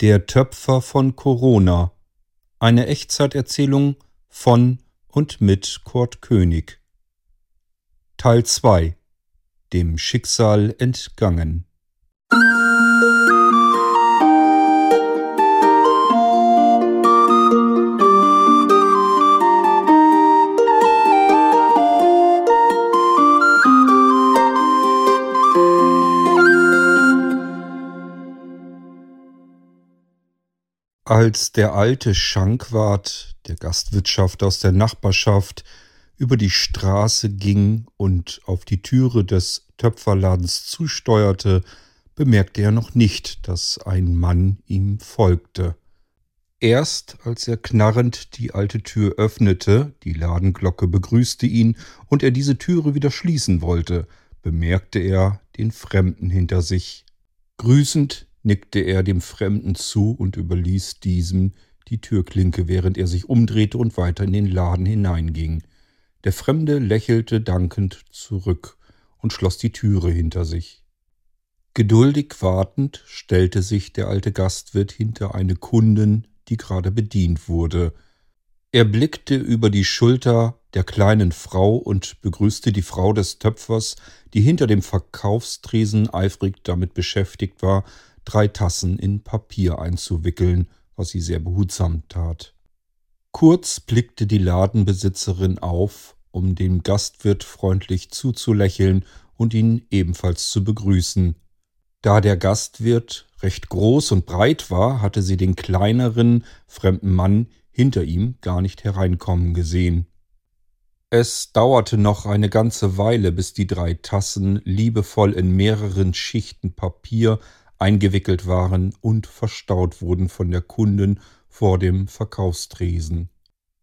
Der Töpfer von Corona. Eine Echtzeiterzählung von und mit Kurt König. Teil 2. Dem Schicksal entgangen. Als der alte Schankwart, der Gastwirtschaft aus der Nachbarschaft, über die Straße ging und auf die Türe des Töpferladens zusteuerte, bemerkte er noch nicht, dass ein Mann ihm folgte. Erst als er knarrend die alte Tür öffnete, die Ladenglocke begrüßte ihn und er diese Türe wieder schließen wollte, bemerkte er den Fremden hinter sich. Grüßend nickte er dem Fremden zu und überließ diesem die Türklinke, während er sich umdrehte und weiter in den Laden hineinging. Der Fremde lächelte dankend zurück und schloss die Türe hinter sich. Geduldig wartend stellte sich der alte Gastwirt hinter eine Kundin, die gerade bedient wurde. Er blickte über die Schulter der kleinen Frau und begrüßte die Frau des Töpfers, die hinter dem Verkaufstresen eifrig damit beschäftigt war, drei Tassen in Papier einzuwickeln, was sie sehr behutsam tat. Kurz blickte die Ladenbesitzerin auf, um dem Gastwirt freundlich zuzulächeln und ihn ebenfalls zu begrüßen. Da der Gastwirt recht groß und breit war, hatte sie den kleineren, fremden Mann hinter ihm gar nicht hereinkommen gesehen. Es dauerte noch eine ganze Weile, bis die drei Tassen liebevoll in mehreren Schichten Papier eingewickelt waren und verstaut wurden von der Kunden vor dem Verkaufstresen.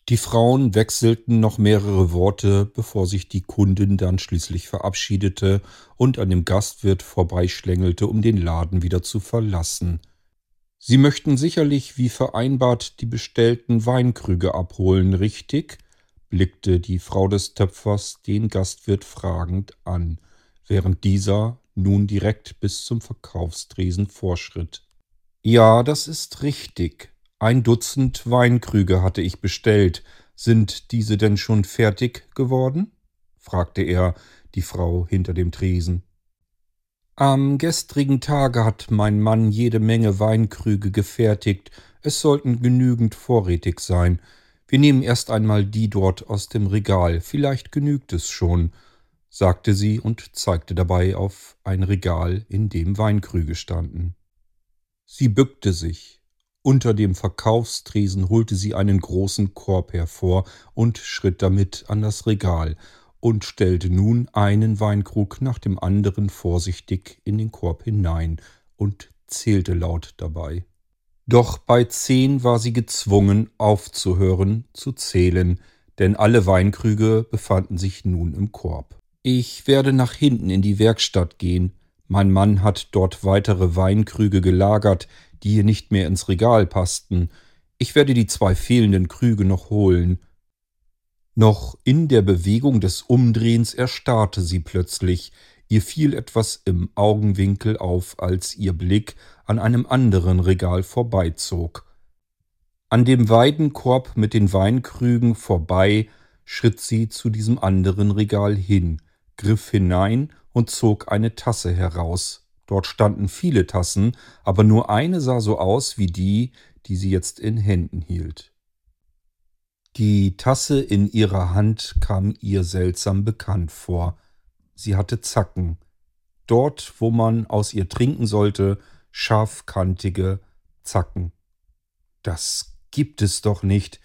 Die Frauen wechselten noch mehrere Worte, bevor sich die Kundin dann schließlich verabschiedete und an dem Gastwirt vorbeischlängelte, um den Laden wieder zu verlassen. Sie möchten sicherlich wie vereinbart die bestellten Weinkrüge abholen, richtig? blickte die Frau des Töpfers den Gastwirt fragend an, während dieser nun direkt bis zum Verkaufstresen vorschritt. Ja, das ist richtig. Ein Dutzend Weinkrüge hatte ich bestellt. Sind diese denn schon fertig geworden? fragte er die Frau hinter dem Tresen. Am gestrigen Tage hat mein Mann jede Menge Weinkrüge gefertigt. Es sollten genügend vorrätig sein. Wir nehmen erst einmal die dort aus dem Regal. Vielleicht genügt es schon sagte sie und zeigte dabei auf ein Regal, in dem Weinkrüge standen. Sie bückte sich. Unter dem Verkaufstresen holte sie einen großen Korb hervor und schritt damit an das Regal und stellte nun einen Weinkrug nach dem anderen vorsichtig in den Korb hinein und zählte laut dabei. Doch bei zehn war sie gezwungen aufzuhören zu zählen, denn alle Weinkrüge befanden sich nun im Korb. Ich werde nach hinten in die Werkstatt gehen. Mein Mann hat dort weitere Weinkrüge gelagert, die hier nicht mehr ins Regal passten. Ich werde die zwei fehlenden Krüge noch holen. Noch in der Bewegung des Umdrehens erstarrte sie plötzlich. Ihr fiel etwas im Augenwinkel auf, als ihr Blick an einem anderen Regal vorbeizog. An dem Weidenkorb mit den Weinkrügen vorbei schritt sie zu diesem anderen Regal hin griff hinein und zog eine Tasse heraus. Dort standen viele Tassen, aber nur eine sah so aus wie die, die sie jetzt in Händen hielt. Die Tasse in ihrer Hand kam ihr seltsam bekannt vor. Sie hatte Zacken. Dort, wo man aus ihr trinken sollte, scharfkantige Zacken. Das gibt es doch nicht.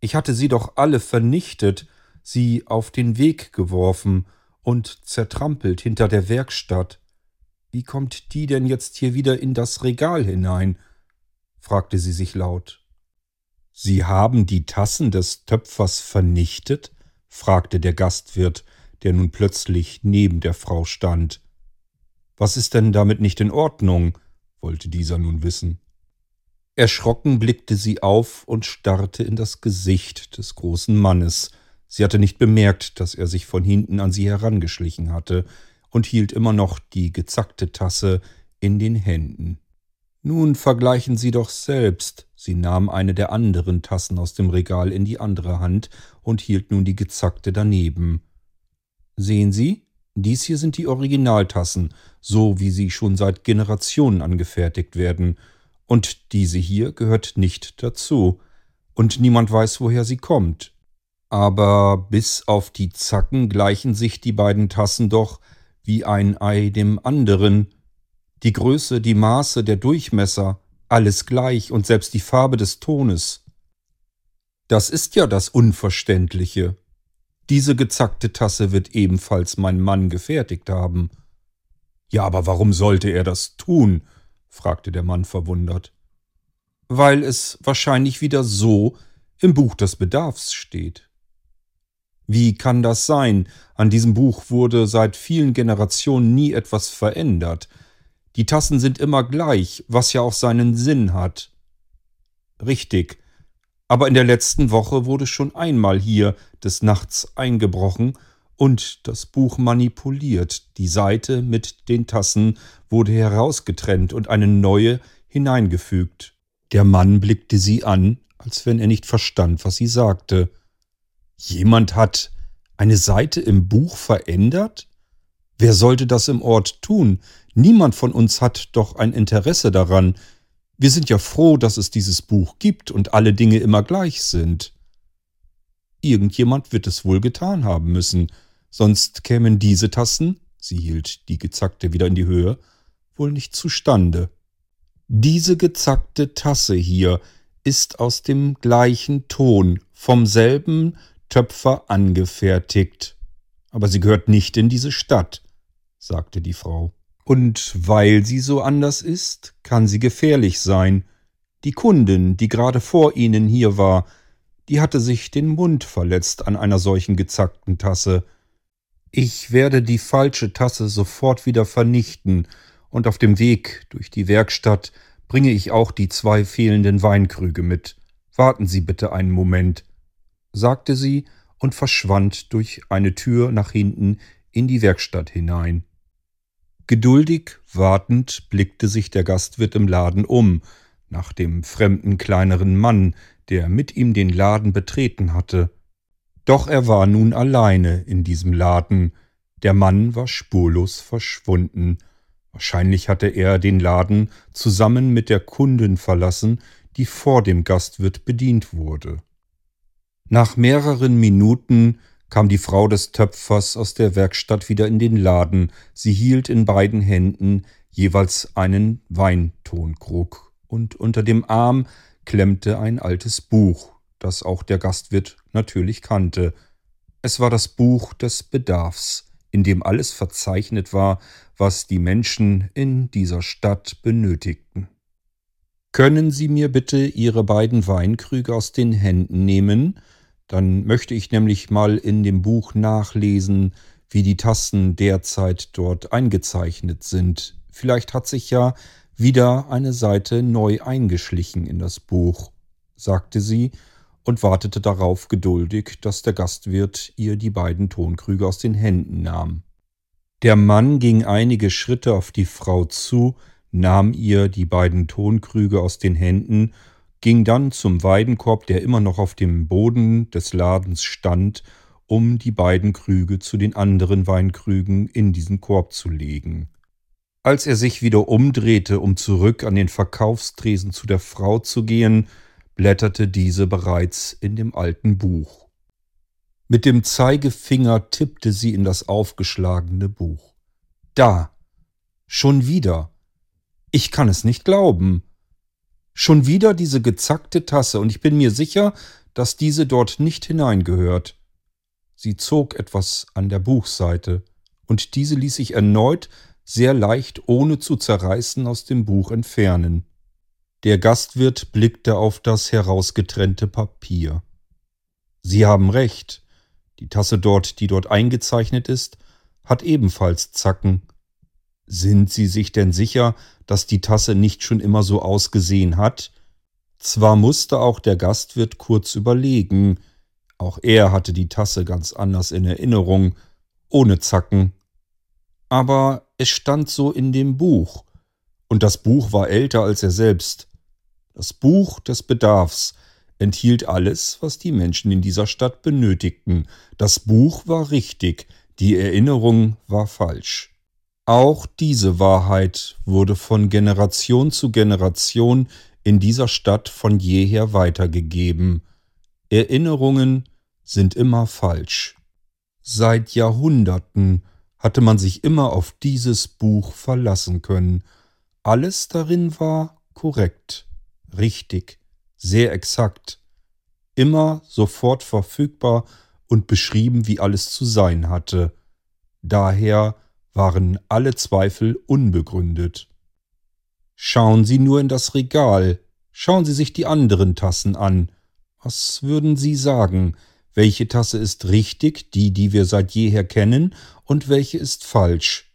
Ich hatte sie doch alle vernichtet, sie auf den Weg geworfen und zertrampelt hinter der Werkstatt. Wie kommt die denn jetzt hier wieder in das Regal hinein? fragte sie sich laut. Sie haben die Tassen des Töpfers vernichtet? fragte der Gastwirt, der nun plötzlich neben der Frau stand. Was ist denn damit nicht in Ordnung? wollte dieser nun wissen. Erschrocken blickte sie auf und starrte in das Gesicht des großen Mannes, Sie hatte nicht bemerkt, dass er sich von hinten an sie herangeschlichen hatte und hielt immer noch die gezackte Tasse in den Händen. Nun vergleichen Sie doch selbst. Sie nahm eine der anderen Tassen aus dem Regal in die andere Hand und hielt nun die gezackte daneben. Sehen Sie, dies hier sind die Originaltassen, so wie sie schon seit Generationen angefertigt werden, und diese hier gehört nicht dazu, und niemand weiß, woher sie kommt. Aber bis auf die Zacken gleichen sich die beiden Tassen doch wie ein Ei dem anderen. Die Größe, die Maße, der Durchmesser, alles gleich und selbst die Farbe des Tones. Das ist ja das Unverständliche. Diese gezackte Tasse wird ebenfalls mein Mann gefertigt haben. Ja, aber warum sollte er das tun? fragte der Mann verwundert. Weil es wahrscheinlich wieder so im Buch des Bedarfs steht. Wie kann das sein? An diesem Buch wurde seit vielen Generationen nie etwas verändert. Die Tassen sind immer gleich, was ja auch seinen Sinn hat. Richtig. Aber in der letzten Woche wurde schon einmal hier des Nachts eingebrochen und das Buch manipuliert. Die Seite mit den Tassen wurde herausgetrennt und eine neue hineingefügt. Der Mann blickte sie an, als wenn er nicht verstand, was sie sagte. Jemand hat eine Seite im Buch verändert? Wer sollte das im Ort tun? Niemand von uns hat doch ein Interesse daran. Wir sind ja froh, dass es dieses Buch gibt und alle Dinge immer gleich sind. Irgendjemand wird es wohl getan haben müssen, sonst kämen diese Tassen, sie hielt die gezackte wieder in die Höhe, wohl nicht zustande. Diese gezackte Tasse hier ist aus dem gleichen Ton, vom selben Töpfer angefertigt. Aber sie gehört nicht in diese Stadt, sagte die Frau. Und weil sie so anders ist, kann sie gefährlich sein. Die Kundin, die gerade vor Ihnen hier war, die hatte sich den Mund verletzt an einer solchen gezackten Tasse. Ich werde die falsche Tasse sofort wieder vernichten, und auf dem Weg durch die Werkstatt bringe ich auch die zwei fehlenden Weinkrüge mit. Warten Sie bitte einen Moment sagte sie und verschwand durch eine Tür nach hinten in die Werkstatt hinein. Geduldig wartend blickte sich der Gastwirt im Laden um, nach dem fremden kleineren Mann, der mit ihm den Laden betreten hatte. Doch er war nun alleine in diesem Laden, der Mann war spurlos verschwunden. Wahrscheinlich hatte er den Laden zusammen mit der Kundin verlassen, die vor dem Gastwirt bedient wurde. Nach mehreren Minuten kam die Frau des Töpfers aus der Werkstatt wieder in den Laden. Sie hielt in beiden Händen jeweils einen Weintonkrug, und unter dem Arm klemmte ein altes Buch, das auch der Gastwirt natürlich kannte. Es war das Buch des Bedarfs, in dem alles verzeichnet war, was die Menschen in dieser Stadt benötigten. Können Sie mir bitte Ihre beiden Weinkrüge aus den Händen nehmen? Dann möchte ich nämlich mal in dem Buch nachlesen, wie die Tasten derzeit dort eingezeichnet sind. Vielleicht hat sich ja wieder eine Seite neu eingeschlichen in das Buch, sagte sie und wartete darauf geduldig, dass der Gastwirt ihr die beiden Tonkrüge aus den Händen nahm. Der Mann ging einige Schritte auf die Frau zu, nahm ihr die beiden Tonkrüge aus den Händen ging dann zum Weidenkorb, der immer noch auf dem Boden des Ladens stand, um die beiden Krüge zu den anderen Weinkrügen in diesen Korb zu legen. Als er sich wieder umdrehte, um zurück an den Verkaufstresen zu der Frau zu gehen, blätterte diese bereits in dem alten Buch. Mit dem Zeigefinger tippte sie in das aufgeschlagene Buch. Da. Schon wieder. Ich kann es nicht glauben. Schon wieder diese gezackte Tasse, und ich bin mir sicher, dass diese dort nicht hineingehört. Sie zog etwas an der Buchseite, und diese ließ sich erneut sehr leicht, ohne zu zerreißen, aus dem Buch entfernen. Der Gastwirt blickte auf das herausgetrennte Papier. Sie haben recht. Die Tasse dort, die dort eingezeichnet ist, hat ebenfalls Zacken. Sind Sie sich denn sicher, dass die Tasse nicht schon immer so ausgesehen hat? Zwar musste auch der Gastwirt kurz überlegen, auch er hatte die Tasse ganz anders in Erinnerung, ohne Zacken. Aber es stand so in dem Buch, und das Buch war älter als er selbst. Das Buch des Bedarfs enthielt alles, was die Menschen in dieser Stadt benötigten. Das Buch war richtig, die Erinnerung war falsch. Auch diese Wahrheit wurde von Generation zu Generation in dieser Stadt von jeher weitergegeben. Erinnerungen sind immer falsch. Seit Jahrhunderten hatte man sich immer auf dieses Buch verlassen können. Alles darin war korrekt, richtig, sehr exakt, immer sofort verfügbar und beschrieben, wie alles zu sein hatte. Daher waren alle Zweifel unbegründet. Schauen Sie nur in das Regal, schauen Sie sich die anderen Tassen an. Was würden Sie sagen? Welche Tasse ist richtig, die, die wir seit jeher kennen, und welche ist falsch?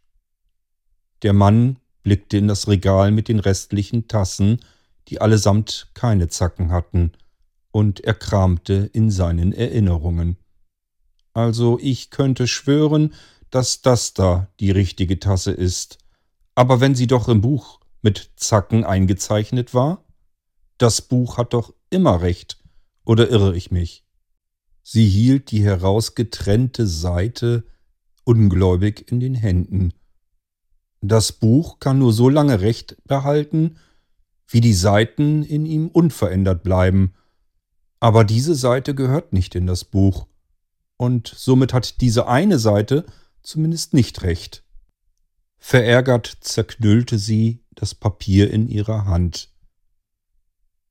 Der Mann blickte in das Regal mit den restlichen Tassen, die allesamt keine Zacken hatten, und er kramte in seinen Erinnerungen. Also ich könnte schwören, dass das da die richtige Tasse ist. Aber wenn sie doch im Buch mit Zacken eingezeichnet war? Das Buch hat doch immer recht, oder irre ich mich? Sie hielt die herausgetrennte Seite ungläubig in den Händen. Das Buch kann nur so lange Recht behalten, wie die Seiten in ihm unverändert bleiben. Aber diese Seite gehört nicht in das Buch. Und somit hat diese eine Seite zumindest nicht recht. Verärgert zerknüllte sie das Papier in ihrer Hand.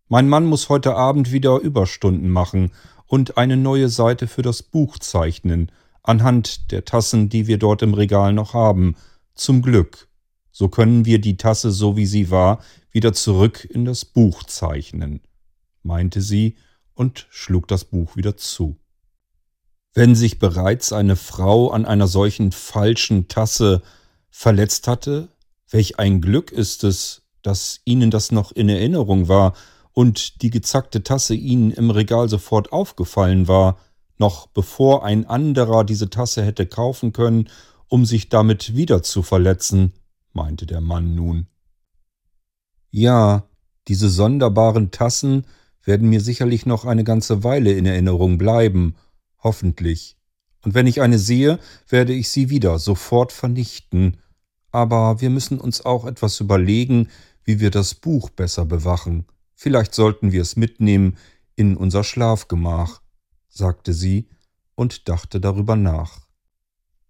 Mein Mann muss heute Abend wieder Überstunden machen und eine neue Seite für das Buch zeichnen, anhand der Tassen, die wir dort im Regal noch haben, zum Glück. So können wir die Tasse, so wie sie war, wieder zurück in das Buch zeichnen, meinte sie und schlug das Buch wieder zu. Wenn sich bereits eine Frau an einer solchen falschen Tasse verletzt hatte, welch ein Glück ist es, dass Ihnen das noch in Erinnerung war und die gezackte Tasse Ihnen im Regal sofort aufgefallen war, noch bevor ein anderer diese Tasse hätte kaufen können, um sich damit wieder zu verletzen, meinte der Mann nun. Ja, diese sonderbaren Tassen werden mir sicherlich noch eine ganze Weile in Erinnerung bleiben, hoffentlich. Und wenn ich eine sehe, werde ich sie wieder sofort vernichten. Aber wir müssen uns auch etwas überlegen, wie wir das Buch besser bewachen. Vielleicht sollten wir es mitnehmen in unser Schlafgemach sagte sie und dachte darüber nach.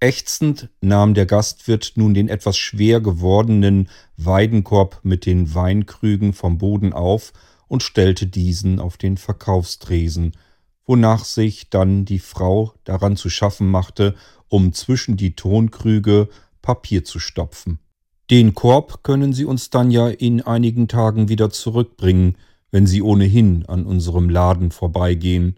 Ächzend nahm der Gastwirt nun den etwas schwer gewordenen Weidenkorb mit den Weinkrügen vom Boden auf und stellte diesen auf den Verkaufstresen, wonach sich dann die Frau daran zu schaffen machte, um zwischen die Tonkrüge Papier zu stopfen. Den Korb können Sie uns dann ja in einigen Tagen wieder zurückbringen, wenn Sie ohnehin an unserem Laden vorbeigehen,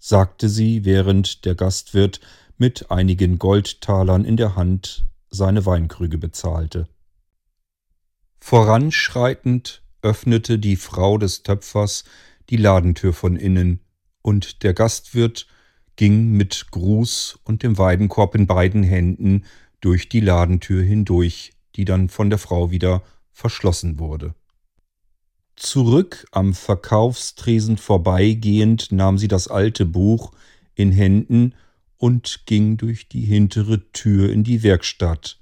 sagte sie, während der Gastwirt mit einigen Goldtalern in der Hand seine Weinkrüge bezahlte. Voranschreitend öffnete die Frau des Töpfers die Ladentür von innen, und der Gastwirt ging mit Gruß und dem Weidenkorb in beiden Händen durch die Ladentür hindurch, die dann von der Frau wieder verschlossen wurde. Zurück am Verkaufstresen vorbeigehend nahm sie das alte Buch in Händen und ging durch die hintere Tür in die Werkstatt.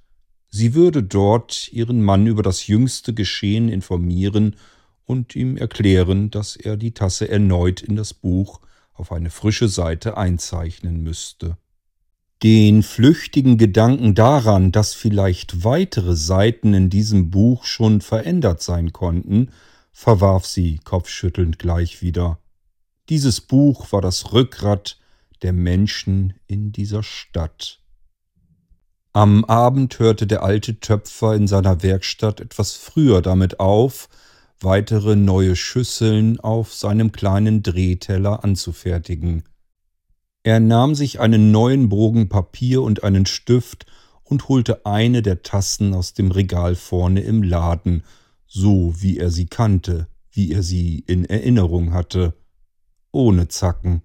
Sie würde dort ihren Mann über das jüngste Geschehen informieren und ihm erklären, dass er die Tasse erneut in das Buch auf eine frische Seite einzeichnen müsste. Den flüchtigen Gedanken daran, dass vielleicht weitere Seiten in diesem Buch schon verändert sein konnten, verwarf sie kopfschüttelnd gleich wieder. Dieses Buch war das Rückgrat der Menschen in dieser Stadt. Am Abend hörte der alte Töpfer in seiner Werkstatt etwas früher damit auf, weitere neue Schüsseln auf seinem kleinen Drehteller anzufertigen. Er nahm sich einen neuen Bogen Papier und einen Stift und holte eine der Tassen aus dem Regal vorne im Laden so wie er sie kannte, wie er sie in Erinnerung hatte, ohne Zacken.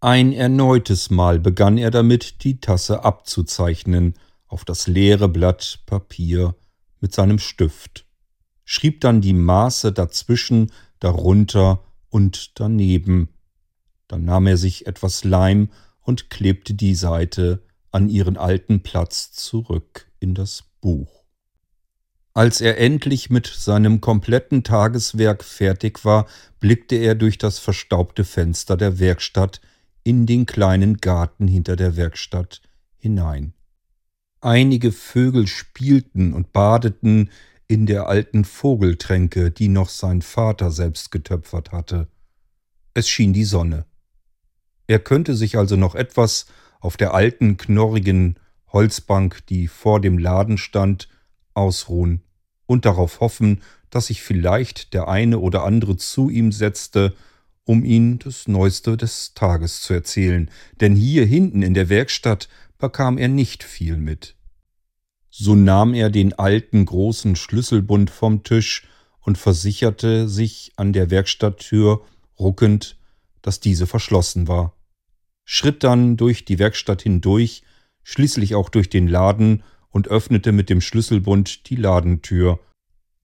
Ein erneutes Mal begann er damit, die Tasse abzuzeichnen auf das leere Blatt Papier mit seinem Stift, schrieb dann die Maße dazwischen, darunter und daneben. Dann nahm er sich etwas Leim und klebte die Seite an ihren alten Platz zurück in das Buch. Als er endlich mit seinem kompletten Tageswerk fertig war, blickte er durch das verstaubte Fenster der Werkstatt in den kleinen Garten hinter der Werkstatt hinein. Einige Vögel spielten und badeten in der alten Vogeltränke, die noch sein Vater selbst getöpfert hatte. Es schien die Sonne. Er könnte sich also noch etwas auf der alten, knorrigen Holzbank, die vor dem Laden stand, ausruhen und darauf hoffen, dass sich vielleicht der eine oder andere zu ihm setzte, um ihn das Neueste des Tages zu erzählen, denn hier hinten in der Werkstatt bekam er nicht viel mit. So nahm er den alten großen Schlüsselbund vom Tisch und versicherte sich an der Werkstatttür ruckend, dass diese verschlossen war schritt dann durch die Werkstatt hindurch, schließlich auch durch den Laden und öffnete mit dem Schlüsselbund die Ladentür.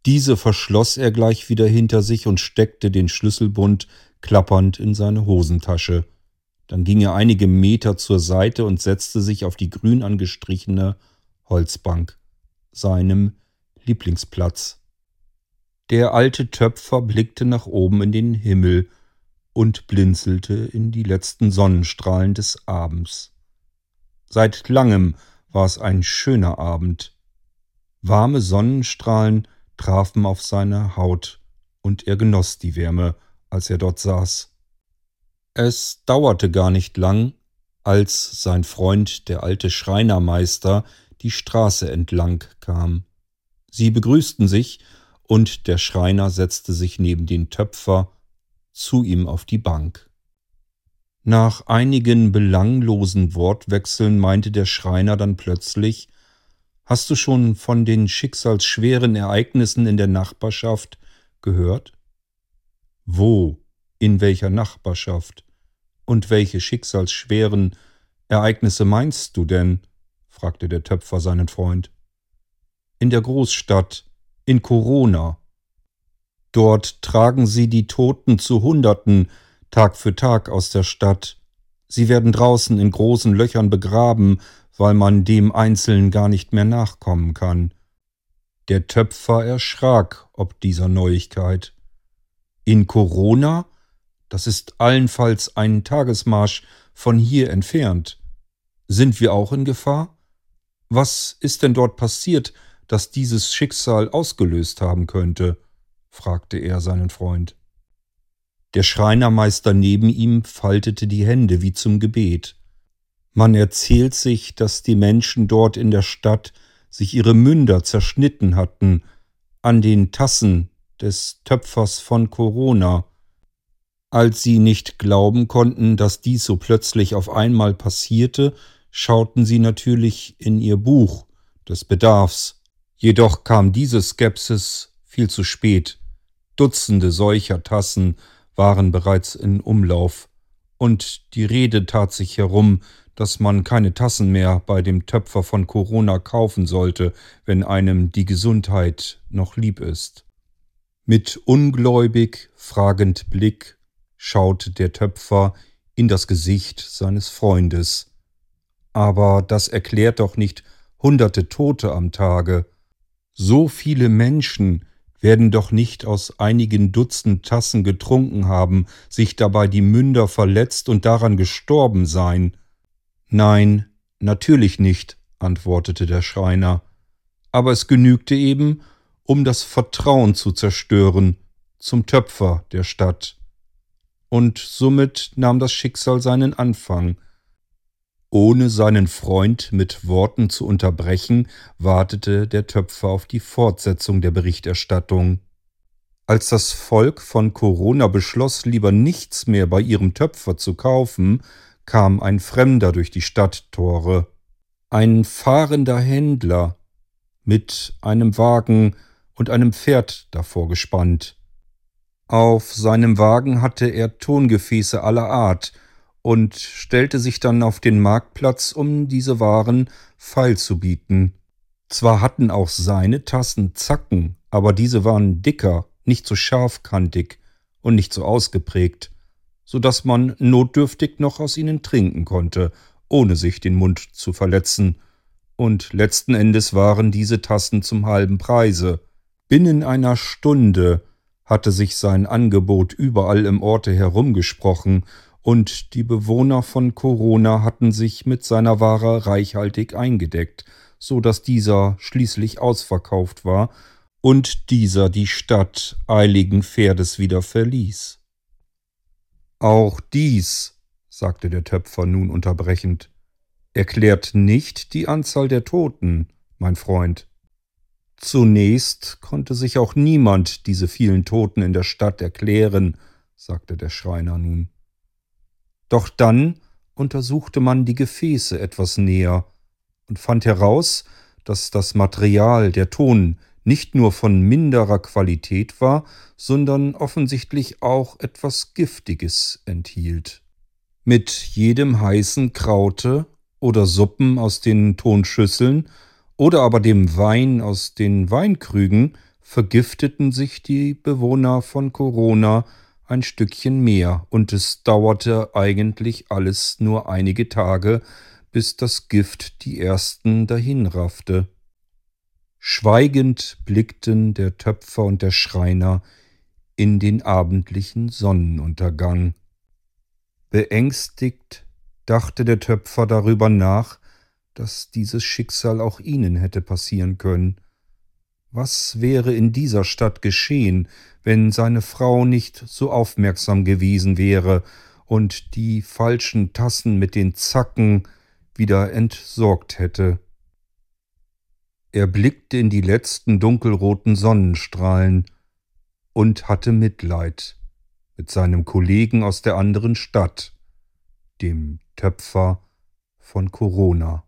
Diese verschloss er gleich wieder hinter sich und steckte den Schlüsselbund klappernd in seine Hosentasche. Dann ging er einige Meter zur Seite und setzte sich auf die grün angestrichene Holzbank, seinem Lieblingsplatz. Der alte Töpfer blickte nach oben in den Himmel und blinzelte in die letzten Sonnenstrahlen des Abends. Seit langem war es ein schöner Abend. Warme Sonnenstrahlen trafen auf seine Haut, und er genoss die Wärme, als er dort saß. Es dauerte gar nicht lang, als sein Freund, der alte Schreinermeister, die Straße entlang kam. Sie begrüßten sich, und der Schreiner setzte sich neben den Töpfer zu ihm auf die Bank. Nach einigen belanglosen Wortwechseln meinte der Schreiner dann plötzlich Hast du schon von den schicksalsschweren Ereignissen in der Nachbarschaft gehört? Wo? In welcher Nachbarschaft? Und welche schicksalsschweren Ereignisse meinst du denn? Fragte der Töpfer seinen Freund. In der Großstadt, in Corona. Dort tragen sie die Toten zu Hunderten Tag für Tag aus der Stadt. Sie werden draußen in großen Löchern begraben, weil man dem Einzelnen gar nicht mehr nachkommen kann. Der Töpfer erschrak ob dieser Neuigkeit. In Corona? Das ist allenfalls ein Tagesmarsch von hier entfernt. Sind wir auch in Gefahr? Was ist denn dort passiert, das dieses Schicksal ausgelöst haben könnte? fragte er seinen Freund. Der Schreinermeister neben ihm faltete die Hände wie zum Gebet. Man erzählt sich, dass die Menschen dort in der Stadt sich ihre Münder zerschnitten hatten an den Tassen des Töpfers von Corona. Als sie nicht glauben konnten, dass dies so plötzlich auf einmal passierte, schauten sie natürlich in ihr Buch des Bedarfs. Jedoch kam diese Skepsis viel zu spät. Dutzende solcher Tassen waren bereits in Umlauf, und die Rede tat sich herum, dass man keine Tassen mehr bei dem Töpfer von Corona kaufen sollte, wenn einem die Gesundheit noch lieb ist. Mit ungläubig fragend Blick schaute der Töpfer in das Gesicht seines Freundes. Aber das erklärt doch nicht hunderte Tote am Tage. So viele Menschen, werden doch nicht aus einigen Dutzend Tassen getrunken haben, sich dabei die Münder verletzt und daran gestorben sein. Nein, natürlich nicht, antwortete der Schreiner, aber es genügte eben, um das Vertrauen zu zerstören zum Töpfer der Stadt. Und somit nahm das Schicksal seinen Anfang, ohne seinen Freund mit Worten zu unterbrechen, wartete der Töpfer auf die Fortsetzung der Berichterstattung. Als das Volk von Corona beschloss, lieber nichts mehr bei ihrem Töpfer zu kaufen, kam ein Fremder durch die Stadttore. Ein fahrender Händler mit einem Wagen und einem Pferd davor gespannt. Auf seinem Wagen hatte er Tongefäße aller Art, und stellte sich dann auf den Marktplatz, um diese Waren feilzubieten. Zwar hatten auch seine Tassen Zacken, aber diese waren dicker, nicht so scharfkantig und nicht so ausgeprägt, so dass man notdürftig noch aus ihnen trinken konnte, ohne sich den Mund zu verletzen, und letzten Endes waren diese Tassen zum halben Preise. Binnen einer Stunde hatte sich sein Angebot überall im Orte herumgesprochen, und die Bewohner von Corona hatten sich mit seiner Ware reichhaltig eingedeckt, so dass dieser schließlich ausverkauft war und dieser die Stadt eiligen Pferdes wieder verließ. Auch dies, sagte der Töpfer nun unterbrechend, erklärt nicht die Anzahl der Toten, mein Freund. Zunächst konnte sich auch niemand diese vielen Toten in der Stadt erklären, sagte der Schreiner nun. Doch dann untersuchte man die Gefäße etwas näher und fand heraus, dass das Material, der Ton, nicht nur von minderer Qualität war, sondern offensichtlich auch etwas Giftiges enthielt. Mit jedem heißen Kraute oder Suppen aus den Tonschüsseln oder aber dem Wein aus den Weinkrügen vergifteten sich die Bewohner von Corona ein Stückchen mehr, und es dauerte eigentlich alles nur einige Tage, bis das Gift die ersten dahinraffte. Schweigend blickten der Töpfer und der Schreiner in den abendlichen Sonnenuntergang. Beängstigt dachte der Töpfer darüber nach, dass dieses Schicksal auch ihnen hätte passieren können. Was wäre in dieser Stadt geschehen, wenn seine Frau nicht so aufmerksam gewesen wäre und die falschen Tassen mit den Zacken wieder entsorgt hätte? Er blickte in die letzten dunkelroten Sonnenstrahlen und hatte Mitleid mit seinem Kollegen aus der anderen Stadt, dem Töpfer von Corona.